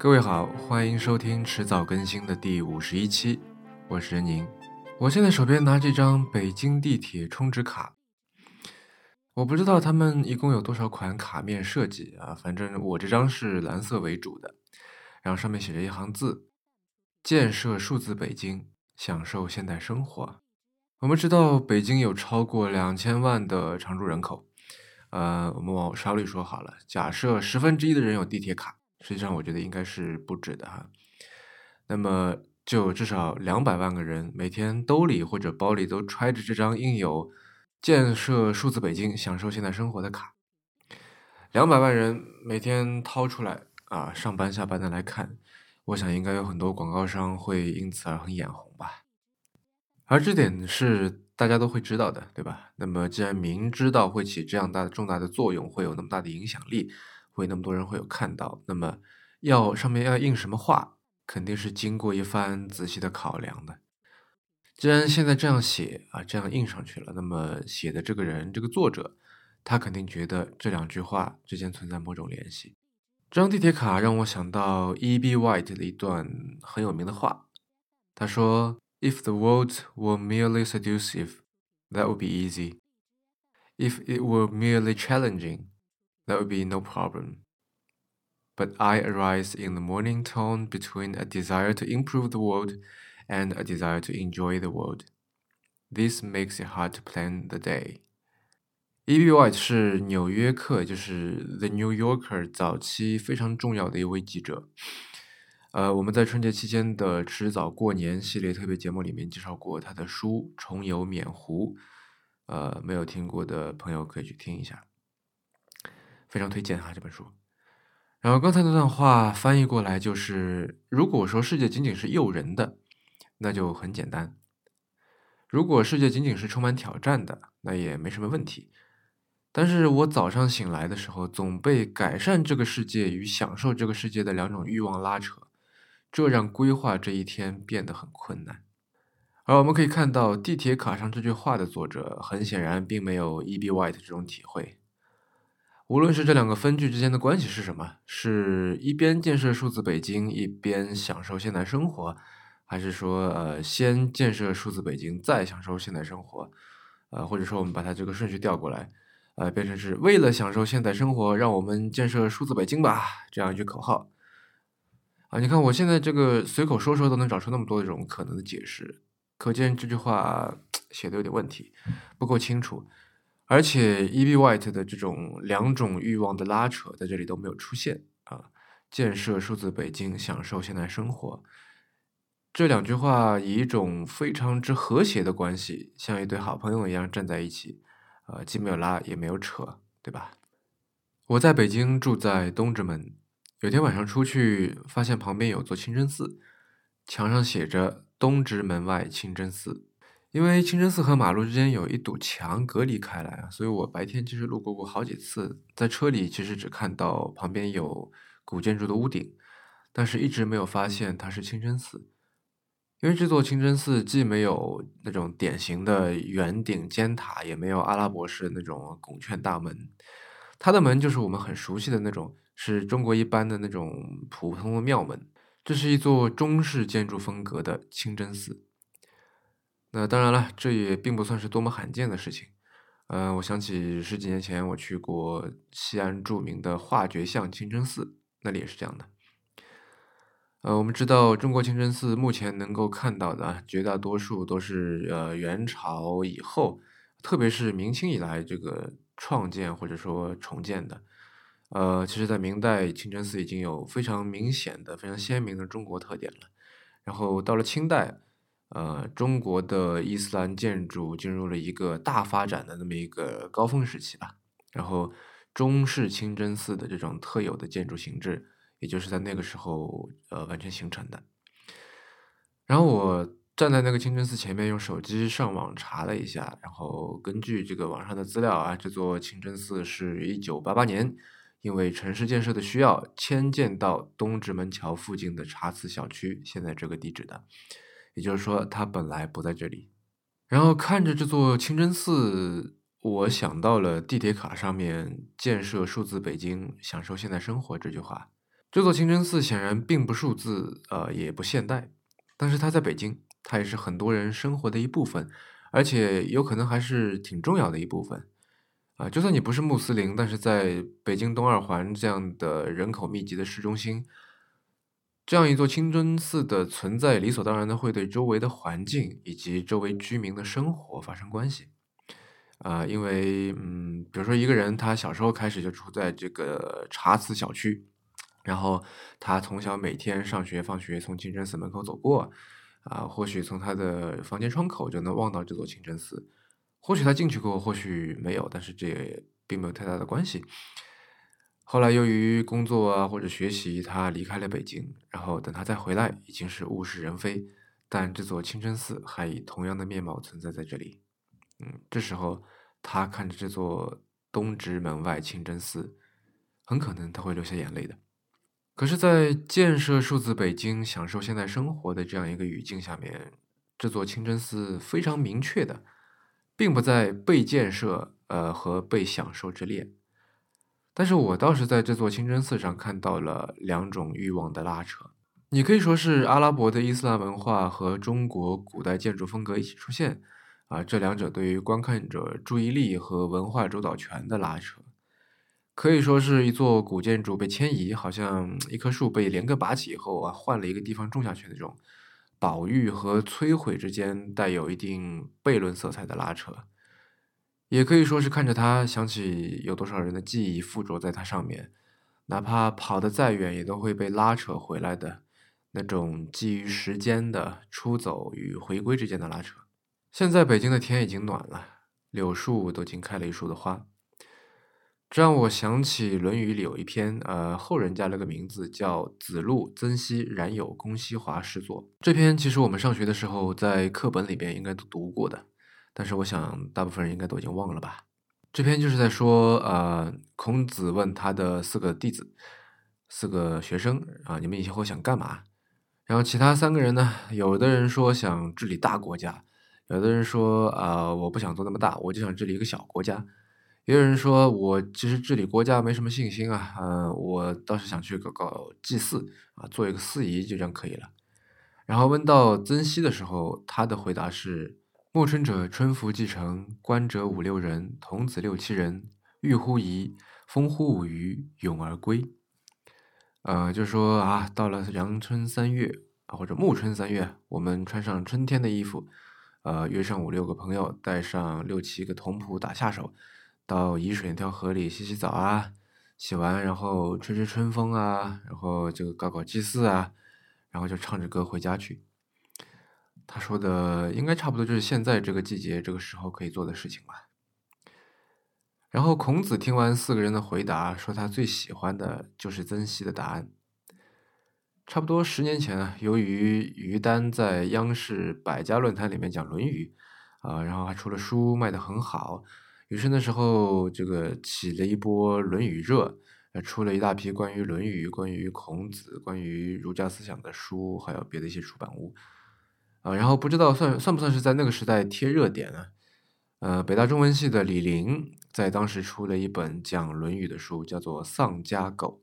各位好，欢迎收听迟早更新的第五十一期，我是任宁。我现在手边拿这张北京地铁充值卡，我不知道他们一共有多少款卡面设计啊，反正我这张是蓝色为主的，然后上面写着一行字：建设数字北京，享受现代生活。我们知道北京有超过两千万的常住人口。呃，我们往少里说好了，假设十分之一的人有地铁卡，实际上我觉得应该是不止的哈。那么就至少两百万个人每天兜里或者包里都揣着这张印有“建设数字北京，享受现代生活”的卡，两百万人每天掏出来啊，上班下班的来看，我想应该有很多广告商会因此而很眼红吧。而这点是。大家都会知道的，对吧？那么既然明知道会起这样大的重大的作用，会有那么大的影响力，会那么多人会有看到，那么要上面要印什么话，肯定是经过一番仔细的考量的。既然现在这样写啊，这样印上去了，那么写的这个人，这个作者，他肯定觉得这两句话之间存在某种联系。这张地铁卡让我想到 E.B. White 的一段很有名的话，他说。If the world were merely seductive, that would be easy. If it were merely challenging, that would be no problem. But I arise in the morning tone between a desire to improve the world and a desire to enjoy the world. This makes it hard to plan the day. E.B. White 是纽约客，就是 The New Yorker 早期非常重要的一位记者。呃，我们在春节期间的迟早过年系列特别节目里面介绍过他的书《重游缅湖》，呃，没有听过的朋友可以去听一下，非常推荐哈这本书。然后刚才那段话翻译过来就是：如果说世界仅仅是诱人的，那就很简单；如果世界仅仅是充满挑战的，那也没什么问题。但是我早上醒来的时候，总被改善这个世界与享受这个世界的两种欲望拉扯。这让规划这一天变得很困难，而我们可以看到地铁卡上这句话的作者，很显然并没有 E.B. White 这种体会。无论是这两个分句之间的关系是什么，是一边建设数字北京，一边享受现代生活，还是说呃先建设数字北京，再享受现代生活？呃，或者说我们把它这个顺序调过来，呃，变成是为了享受现代生活，让我们建设数字北京吧，这样一句口号。啊，你看我现在这个随口说说都能找出那么多这种可能的解释，可见这句话 写的有点问题，不够清楚。而且 E.B. White 的这种两种欲望的拉扯在这里都没有出现啊。建设数字北京，享受现代生活，这两句话以一种非常之和谐的关系，像一对好朋友一样站在一起，呃，既没有拉也没有扯，对吧？我在北京住在东直门。有天晚上出去，发现旁边有座清真寺，墙上写着“东直门外清真寺”。因为清真寺和马路之间有一堵墙隔离开来啊，所以我白天其实路过过好几次，在车里其实只看到旁边有古建筑的屋顶，但是一直没有发现它是清真寺。因为这座清真寺既没有那种典型的圆顶尖塔，也没有阿拉伯式那种拱券大门，它的门就是我们很熟悉的那种。是中国一般的那种普通的庙门，这是一座中式建筑风格的清真寺。那当然了，这也并不算是多么罕见的事情。嗯，我想起十几年前我去过西安著名的化觉巷清真寺，那里也是这样的。呃，我们知道中国清真寺目前能够看到的绝大多数都是呃元朝以后，特别是明清以来这个创建或者说重建的。呃，其实，在明代，清真寺已经有非常明显的、非常鲜明的中国特点了。然后到了清代，呃，中国的伊斯兰建筑进入了一个大发展的那么一个高峰时期吧。然后，中式清真寺的这种特有的建筑形制，也就是在那个时候呃完全形成的。然后我站在那个清真寺前面，用手机上网查了一下，然后根据这个网上的资料啊，这座清真寺是一九八八年。因为城市建设的需要，迁建到东直门桥附近的茶祠小区，现在这个地址的，也就是说，它本来不在这里。然后看着这座清真寺，我想到了地铁卡上面“建设数字北京，享受现代生活”这句话。这座清真寺显然并不数字，呃，也不现代，但是它在北京，它也是很多人生活的一部分，而且有可能还是挺重要的一部分。啊，就算你不是穆斯林，但是在北京东二环这样的人口密集的市中心，这样一座清真寺的存在，理所当然的会对周围的环境以及周围居民的生活发生关系。啊，因为，嗯，比如说一个人，他小时候开始就住在这个茶祠小区。然后他从小每天上学放学从清真寺门口走过，啊，或许从他的房间窗口就能望到这座清真寺，或许他进去过，或许没有，但是这也并没有太大的关系。后来由于工作啊或者学习，他离开了北京，然后等他再回来，已经是物是人非，但这座清真寺还以同样的面貌存在在这里。嗯，这时候他看着这座东直门外清真寺，很可能他会流下眼泪的。可是，在建设数字北京、享受现代生活的这样一个语境下面，这座清真寺非常明确的，并不在被建设呃和被享受之列。但是我倒是在这座清真寺上看到了两种欲望的拉扯。你可以说是阿拉伯的伊斯兰文化和中国古代建筑风格一起出现，啊，这两者对于观看者注意力和文化主导权的拉扯。可以说是一座古建筑被迁移，好像一棵树被连根拔起以后啊，换了一个地方种下去那种保育和摧毁之间带有一定悖论色彩的拉扯。也可以说是看着它，想起有多少人的记忆附着在它上面，哪怕跑得再远，也都会被拉扯回来的那种基于时间的出走与回归之间的拉扯。现在北京的天已经暖了，柳树都已经开了一树的花。这让我想起《论语》里有一篇，呃，后人加了个名字叫《子路曾皙冉有公西华诗作》。这篇其实我们上学的时候在课本里边应该都读过的，但是我想大部分人应该都已经忘了吧。这篇就是在说，呃，孔子问他的四个弟子、四个学生啊，你们以后想干嘛？然后其他三个人呢，有的人说想治理大国家，有的人说，啊，我不想做那么大，我就想治理一个小国家。也有人说，我其实治理国家没什么信心啊，嗯，我倒是想去搞搞祭祀啊，做一个司仪就这样可以了。然后问到曾皙的时候，他的回答是：暮春者，春服既成，观者五六人，童子六七人，欲乎沂，风乎舞雩，咏而归。呃，就说啊，到了阳春三月啊，或者暮春三月，我们穿上春天的衣服，呃，约上五六个朋友，带上六七个童仆打下手。到沂水那条河里洗洗澡啊，洗完然后吹吹春风啊，然后就搞搞祭祀啊，然后就唱着歌回家去。他说的应该差不多就是现在这个季节这个时候可以做的事情吧。然后孔子听完四个人的回答，说他最喜欢的就是曾皙的答案。差不多十年前啊，由于于丹在央视百家论坛里面讲《论语》，啊，然后还出了书，卖的很好。于是那时候，这个起了一波《论语》热，出了一大批关于《论语》、关于孔子、关于儒家思想的书，还有别的一些出版物，啊，然后不知道算算不算是在那个时代贴热点呢？呃，北大中文系的李林在当时出了一本讲《论语》的书，叫做《丧家狗》。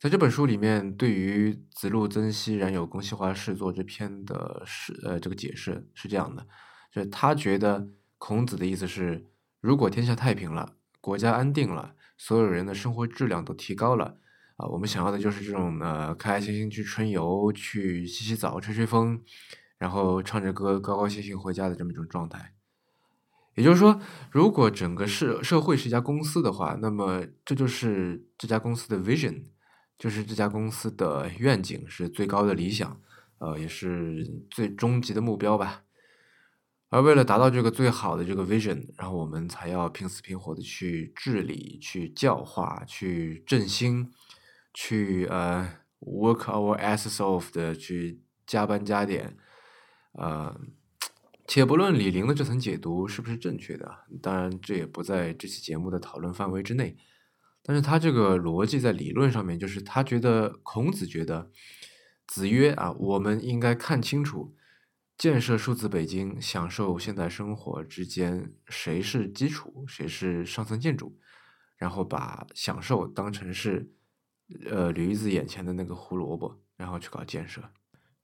在这本书里面，对于“子路曾皙冉有公西华诗作”这篇的是呃这个解释是这样的，就是他觉得孔子的意思是。如果天下太平了，国家安定了，所有人的生活质量都提高了，啊，我们想要的就是这种呃，开开心心去春游，去洗洗澡，吹吹风，然后唱着歌，高高兴兴回家的这么一种状态。也就是说，如果整个社社会是一家公司的话，那么这就是这家公司的 vision，就是这家公司的愿景，是最高的理想，呃，也是最终极的目标吧。而为了达到这个最好的这个 vision，然后我们才要拼死拼活的去治理、去教化、去振兴、去呃 work our asses off 的去加班加点，呃，且不论李玲的这层解读是不是正确的，当然这也不在这期节目的讨论范围之内。但是他这个逻辑在理论上面，就是他觉得孔子觉得子曰啊，我们应该看清楚。建设数字北京，享受现代生活之间，谁是基础，谁是上层建筑？然后把享受当成是呃驴子眼前的那个胡萝卜，然后去搞建设。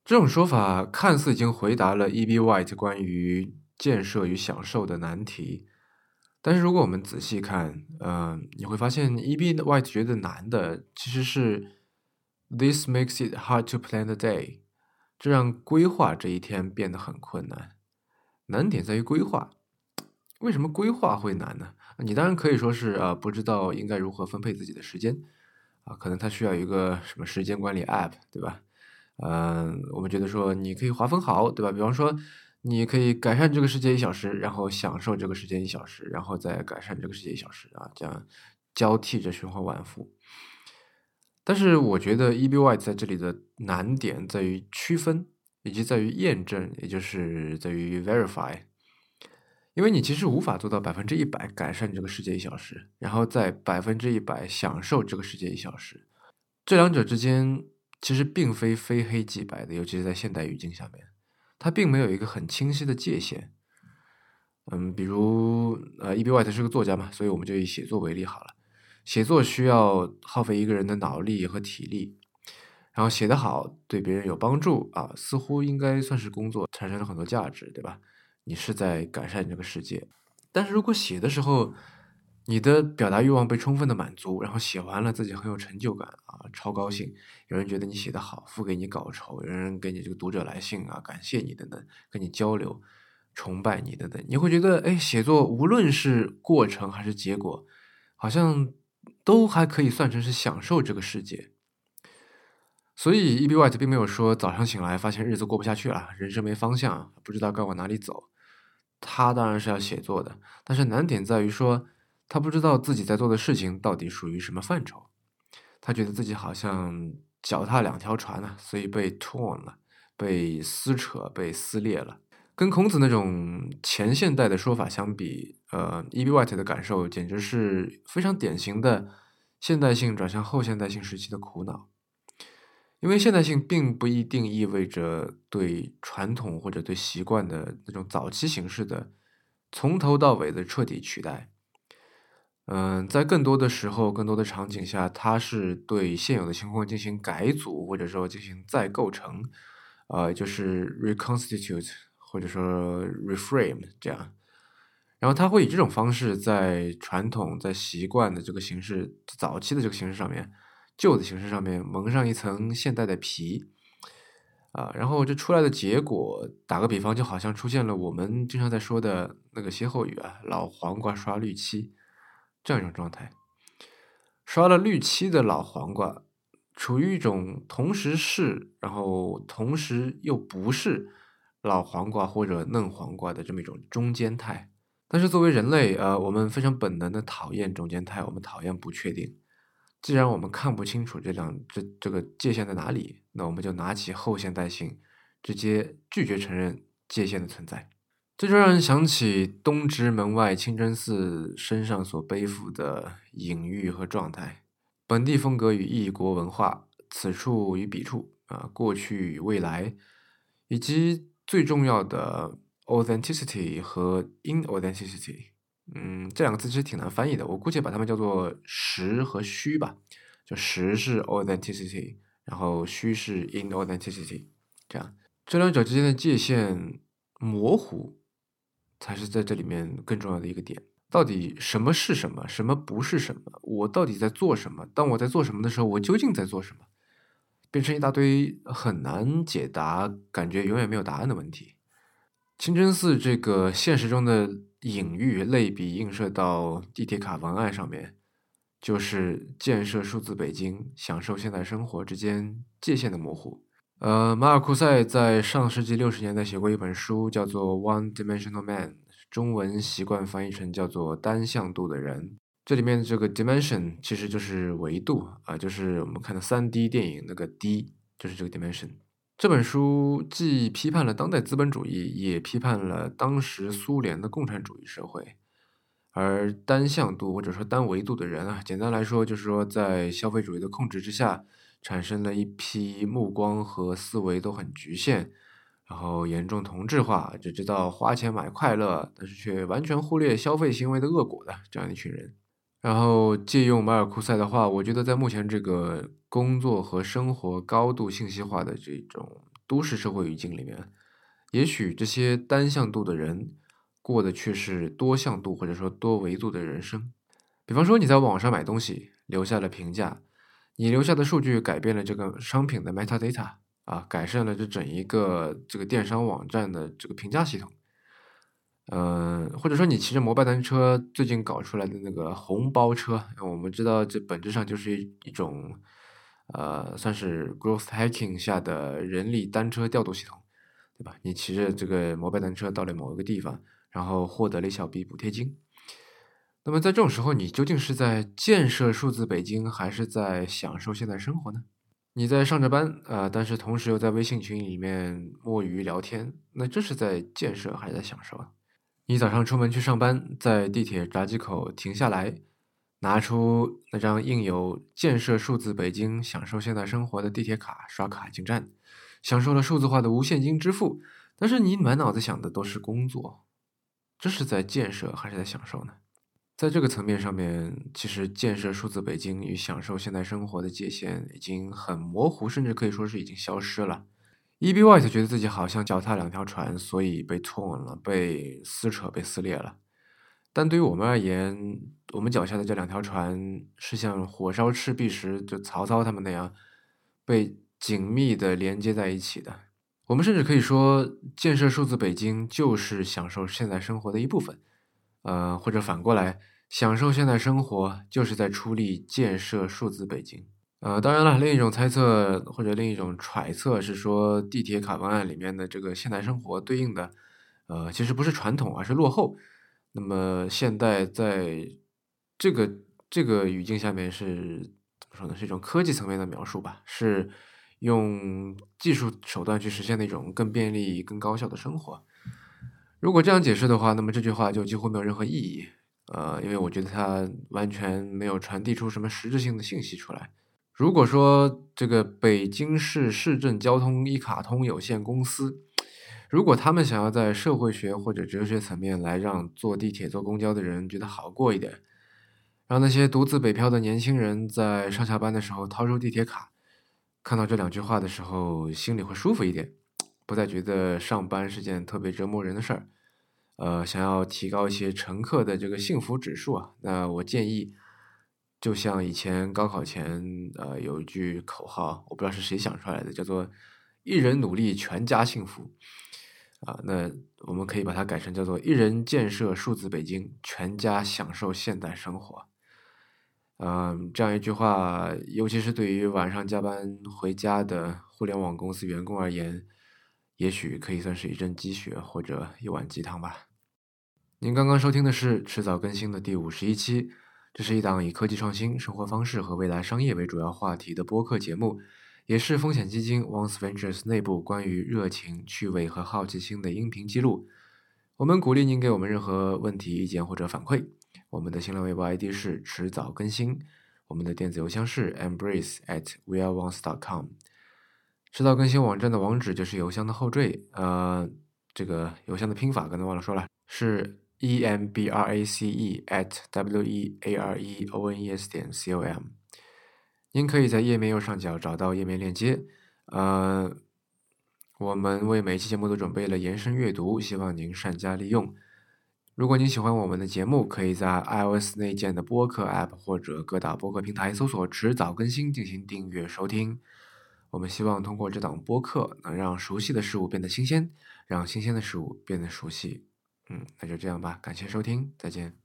这种说法看似已经回答了 E.B. White 关于建设与享受的难题，但是如果我们仔细看，嗯，你会发现 E.B. White 觉得难的其实是 This makes it hard to plan the day，这让规划这一天变得很困难。难点在于规划，为什么规划会难呢？你当然可以说是啊，不知道应该如何分配自己的时间啊，可能他需要一个什么时间管理 App，对吧？嗯，我们觉得说你可以划分好，对吧？比方说，你可以改善这个世界一小时，然后享受这个时间一小时，然后再改善这个世界一小时啊，这样交替着循环往复。但是我觉得 E B Y 在这里的难点在于区分，以及在于验证，也就是在于 verify。因为你其实无法做到百分之一百改善这个世界一小时，然后在百分之一百享受这个世界一小时，这两者之间。其实并非非黑即白的，尤其是在现代语境下面，它并没有一个很清晰的界限。嗯，比如呃，E.B. White 是个作家嘛，所以我们就以写作为例好了。写作需要耗费一个人的脑力和体力，然后写得好，对别人有帮助啊，似乎应该算是工作，产生了很多价值，对吧？你是在改善这个世界。但是如果写的时候，你的表达欲望被充分的满足，然后写完了自己很有成就感啊，超高兴。有人觉得你写得好，付给你稿酬；有人给你这个读者来信啊，感谢你等等，跟你交流，崇拜你等等。你会觉得，哎，写作无论是过程还是结果，好像都还可以算成是享受这个世界。所以，E.B. White 并没有说早上醒来发现日子过不下去了，人生没方向，不知道该往哪里走。他当然是要写作的，但是难点在于说。他不知道自己在做的事情到底属于什么范畴，他觉得自己好像脚踏两条船呢，所以被 torn 了，被撕扯，被撕裂了。跟孔子那种前现代的说法相比，呃，E.B. White 的感受简直是非常典型的现代性转向后现代性时期的苦恼。因为现代性并不一定意味着对传统或者对习惯的那种早期形式的从头到尾的彻底取代。嗯，在更多的时候、更多的场景下，它是对现有的情况进行改组，或者说进行再构成，呃，就是 reconstitute 或者说 reframe 这样。然后它会以这种方式在传统、在习惯的这个形式、早期的这个形式上面、旧的形式上面蒙上一层现代的皮，啊，然后这出来的结果，打个比方，就好像出现了我们经常在说的那个歇后语啊，“老黄瓜刷绿漆”。这样一种状态，刷了绿漆的老黄瓜，处于一种同时是，然后同时又不是老黄瓜或者嫩黄瓜的这么一种中间态。但是作为人类，呃，我们非常本能的讨厌中间态，我们讨厌不确定。既然我们看不清楚这两这这个界限在哪里，那我们就拿起后现代性，直接拒绝承认界限的存在。这就让人想起东直门外清真寺身上所背负的隐喻和状态，本地风格与异国文化，此处与彼处啊，过去与未来，以及最重要的 authenticity 和 inauthenticity。嗯，这两个字其实挺难翻译的，我姑且把它们叫做实和虚吧。就实是 authenticity，然后虚是 inauthenticity。这样，这两者之间的界限模糊。才是在这里面更重要的一个点，到底什么是什么，什么不是什么？我到底在做什么？当我在做什么的时候，我究竟在做什么？变成一大堆很难解答、感觉永远没有答案的问题。清真寺这个现实中的隐喻类比映射到地铁卡文案上面，就是建设数字北京、享受现代生活之间界限的模糊。呃，马尔库塞在上世纪六十年代写过一本书，叫做《One Dimensional Man》，中文习惯翻译成叫做“单向度的人”。这里面这个 dimension 其实就是维度啊，就是我们看的三 D 电影那个 D，就是这个 dimension。这本书既批判了当代资本主义，也批判了当时苏联的共产主义社会。而单向度或者说单维度的人啊，简单来说就是说在消费主义的控制之下。产生了一批目光和思维都很局限，然后严重同质化，只知道花钱买快乐，但是却完全忽略消费行为的恶果的这样一群人。然后借用马尔库塞的话，我觉得在目前这个工作和生活高度信息化的这种都市社会语境里面，也许这些单向度的人过的却是多向度或者说多维度的人生。比方说你在网上买东西留下了评价，你留下的数据改变了这个商品的 metadata 啊，改善了这整一个这个电商网站的这个评价系统。嗯，或者说你骑着摩拜单车，最近搞出来的那个红包车，我们知道这本质上就是一一种，呃，算是 growth hacking 下的人力单车调度系统，对吧？你骑着这个摩拜单车到了某一个地方，然后获得了一小笔补贴金。那么在这种时候，你究竟是在建设数字北京，还是在享受现代生活呢？你在上着班啊，但是同时又在微信群里面摸鱼聊天，那这是在建设还是在享受啊？你早上出门去上班，在地铁闸机口停下来，拿出那张印有“建设数字北京，享受现代生活”的地铁卡，刷卡进站，享受了数字化的无现金支付。但是你满脑子想的都是工作，这是在建设还是在享受呢？在这个层面上面，其实建设数字北京与享受现代生活的界限已经很模糊，甚至可以说是已经消失了。E.B. White 觉得自己好像脚踏两条船，所以被 torn 了，被撕扯，被撕裂了。但对于我们而言，我们脚下的这两条船是像火烧赤壁时就曹操他们那样被紧密的连接在一起的。我们甚至可以说，建设数字北京就是享受现代生活的一部分。呃，或者反过来，享受现代生活就是在出力建设数字北京。呃，当然了，另一种猜测或者另一种揣测是说，地铁卡方案里面的这个现代生活对应的，呃，其实不是传统，而是落后。那么现代在这个这个语境下面是怎么说呢？是一种科技层面的描述吧，是用技术手段去实现那种更便利、更高效的生活。如果这样解释的话，那么这句话就几乎没有任何意义。呃，因为我觉得它完全没有传递出什么实质性的信息出来。如果说这个北京市市政交通一卡通有限公司，如果他们想要在社会学或者哲学层面来让坐地铁、坐公交的人觉得好过一点，让那些独自北漂的年轻人在上下班的时候掏出地铁卡，看到这两句话的时候心里会舒服一点，不再觉得上班是件特别折磨人的事儿。呃，想要提高一些乘客的这个幸福指数啊，那我建议。就像以前高考前，呃，有一句口号，我不知道是谁想出来的，叫做“一人努力，全家幸福”。啊，那我们可以把它改成叫做“一人建设数字北京，全家享受现代生活”。嗯，这样一句话，尤其是对于晚上加班回家的互联网公司员工而言，也许可以算是一针鸡血或者一碗鸡汤吧。您刚刚收听的是迟早更新的第五十一期。这是一档以科技创新、生活方式和未来商业为主要话题的播客节目，也是风险基金 Once Ventures 内部关于热情、趣味和好奇心的音频记录。我们鼓励您给我们任何问题、意见或者反馈。我们的新浪微博 ID 是迟早更新，我们的电子邮箱是 embrace at weareones.com。迟早更新网站的网址就是邮箱的后缀，呃，这个邮箱的拼法刚才忘了说了，是。e m b r a c e at w e a r e o n e s 点 c o m，您可以在页面右上角找到页面链接。呃，我们为每期节目都准备了延伸阅读，希望您善加利用。如果您喜欢我们的节目，可以在 iOS 内建的播客 App 或者各大播客平台搜索“迟早更新”进行订阅收听。我们希望通过这档播客，能让熟悉的事物变得新鲜，让新鲜的事物变得熟悉。嗯，那就这样吧，感谢收听，再见。